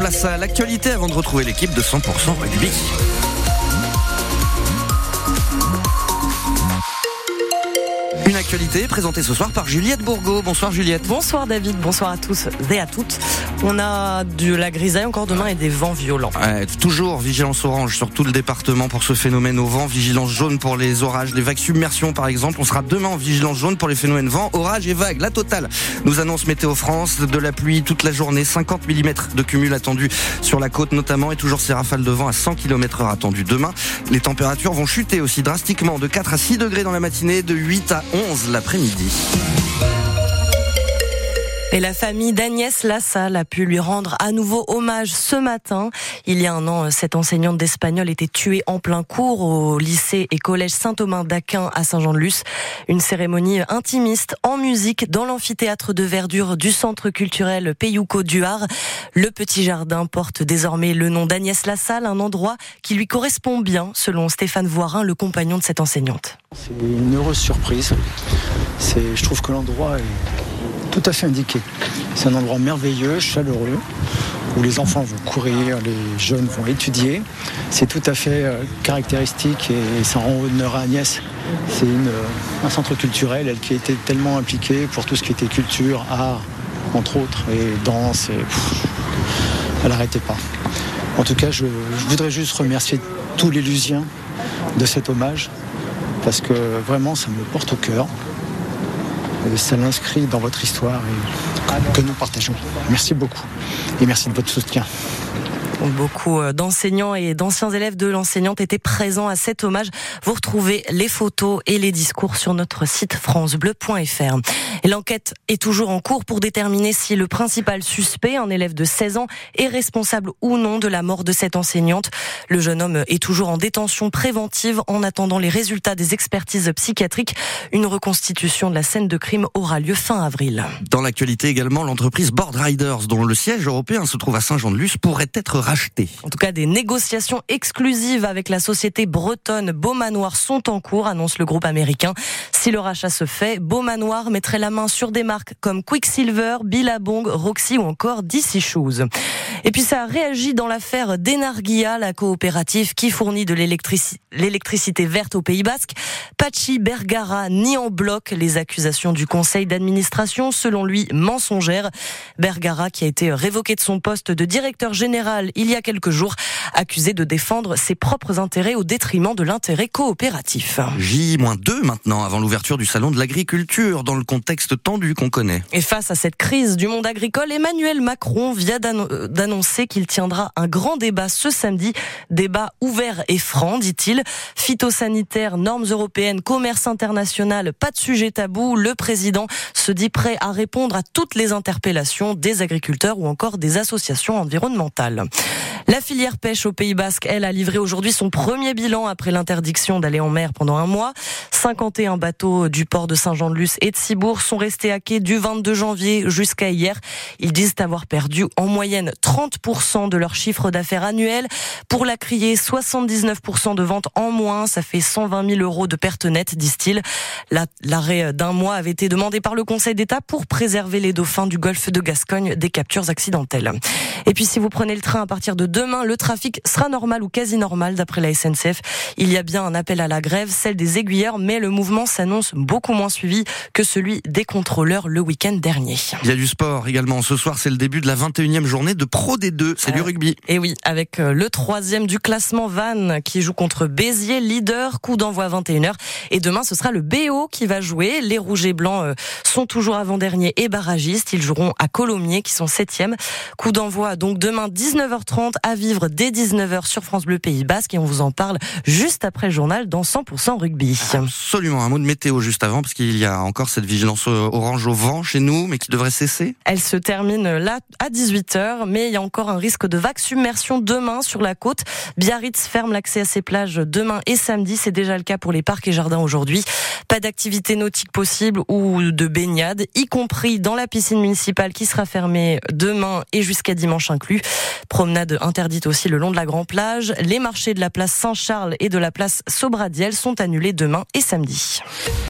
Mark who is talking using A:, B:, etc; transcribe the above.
A: place à l'actualité avant de retrouver l'équipe de 100% rugby. Actualité présentée ce soir par Juliette Bourgo. Bonsoir Juliette.
B: Bonsoir David, bonsoir à tous et à toutes. On a de la grisaille encore demain et des vents violents.
A: toujours vigilance orange sur tout le département pour ce phénomène au vent, vigilance jaune pour les orages, les vagues submersions par exemple. On sera demain en vigilance jaune pour les phénomènes vent, orage et vagues. La totale nous annonce Météo France de la pluie toute la journée, 50 mm de cumul attendu sur la côte notamment et toujours ces rafales de vent à 100 km heure attendues demain. Les températures vont chuter aussi drastiquement de 4 à 6 degrés dans la matinée, de 8 à 11 l'après-midi.
B: Et la famille d'Agnès Lassalle a pu lui rendre à nouveau hommage ce matin. Il y a un an, cette enseignante d'espagnol était tuée en plein cours au lycée et collège Saint-Thomas d'Aquin à Saint-Jean-de-Luz. Une cérémonie intimiste en musique dans l'amphithéâtre de verdure du centre culturel Peyouco Duard. Le petit jardin porte désormais le nom d'Agnès Lassalle, un endroit qui lui correspond bien, selon Stéphane Voirin, le compagnon de cette enseignante.
C: C'est une heureuse surprise. Je trouve que l'endroit est tout à fait indiqué. C'est un endroit merveilleux, chaleureux, où les enfants vont courir, les jeunes vont étudier. C'est tout à fait euh, caractéristique et ça rend honneur à Agnès. C'est euh, un centre culturel, elle qui était tellement impliquée pour tout ce qui était culture, art, entre autres, et danse. Elle n'arrêtait pas. En tout cas, je, je voudrais juste remercier tous les Lusiens de cet hommage, parce que vraiment, ça me porte au cœur. Ça l'inscrit dans votre histoire que nous partageons. Merci beaucoup et merci de votre soutien.
B: Beaucoup euh, d'enseignants et d'anciens élèves de l'enseignante étaient présents à cet hommage. Vous retrouvez les photos et les discours sur notre site francebleu.fr. L'enquête est toujours en cours pour déterminer si le principal suspect, un élève de 16 ans, est responsable ou non de la mort de cette enseignante. Le jeune homme est toujours en détention préventive en attendant les résultats des expertises psychiatriques. Une reconstitution de la scène de crime aura lieu fin avril.
A: Dans l'actualité également, l'entreprise Board Riders, dont le siège européen se trouve à Saint-Jean-de-Luz, pourrait être
B: en tout cas, des négociations exclusives avec la société bretonne Beaumanoir sont en cours, annonce le groupe américain. Si le rachat se fait, Beaumanoir mettrait la main sur des marques comme Quicksilver, Billabong, Roxy ou encore DC Shoes. Et puis ça a réagi dans l'affaire d'Enarguia, la coopérative qui fournit de l'électricité verte au Pays Basque. Pachi Bergara nie en bloc les accusations du conseil d'administration, selon lui mensongères. Bergara, qui a été révoqué de son poste de directeur général il y a quelques jours, accusé de défendre ses propres intérêts au détriment de l'intérêt coopératif.
A: J-2 maintenant, avant l'ouverture du salon de l'agriculture, dans le contexte tendu qu'on connaît.
B: Et face à cette crise du monde agricole, Emmanuel Macron vient d'annoncer qu'il tiendra un grand débat ce samedi. Débat ouvert et franc, dit-il. Phytosanitaire, normes européennes, commerce international, pas de sujet tabou. Le président se dit prêt à répondre à toutes les interpellations des agriculteurs ou encore des associations environnementales. La filière pêche au Pays Basque, elle, a livré aujourd'hui son premier bilan après l'interdiction d'aller en mer pendant un mois. 51 bateaux du port de Saint-Jean-de-Luz et de Cibourg sont restés à quai du 22 janvier jusqu'à hier. Ils disent avoir perdu en moyenne 30% de leur chiffre d'affaires annuel. Pour la crier, 79% de ventes en moins, ça fait 120 000 euros de pertes nettes, disent-ils. L'arrêt d'un mois avait été demandé par le Conseil d'État pour préserver les dauphins du golfe de Gascogne des captures accidentelles. Et puis si vous prenez le train à partir de demain, le trafic sera normal ou quasi normal d'après la SNCF. Il y a bien un appel à la grève, celle des aiguilleurs, le mouvement s'annonce beaucoup moins suivi que celui des contrôleurs le week-end dernier.
A: Il y a du sport également. Ce soir, c'est le début de la 21e journée de Pro D2. C'est du rugby.
B: Et oui, avec euh, le troisième du classement Vannes qui joue contre Béziers, leader, coup d'envoi à 21h. Et demain, ce sera le BO qui va jouer. Les Rouges et Blancs euh, sont toujours avant-dernier et barragistes. Ils joueront à Colomiers qui sont septième. Coup d'envoi donc demain 19h30 à vivre dès 19h sur France Bleu Pays Basque et on vous en parle juste après le journal dans 100% rugby.
A: Absolument, un mot de météo juste avant parce qu'il y a encore cette vigilance orange au vent chez nous mais qui devrait cesser.
B: Elle se termine là à 18h mais il y a encore un risque de vague submersion demain sur la côte. Biarritz ferme l'accès à ses plages demain et samedi, c'est déjà le cas pour les parcs et jardins aujourd'hui. Pas d'activité nautique possible ou de baignade, y compris dans la piscine municipale qui sera fermée demain et jusqu'à dimanche inclus. Promenade interdite aussi le long de la Grand Plage. Les marchés de la place Saint-Charles et de la place Sobradiel sont annulés demain et samedi.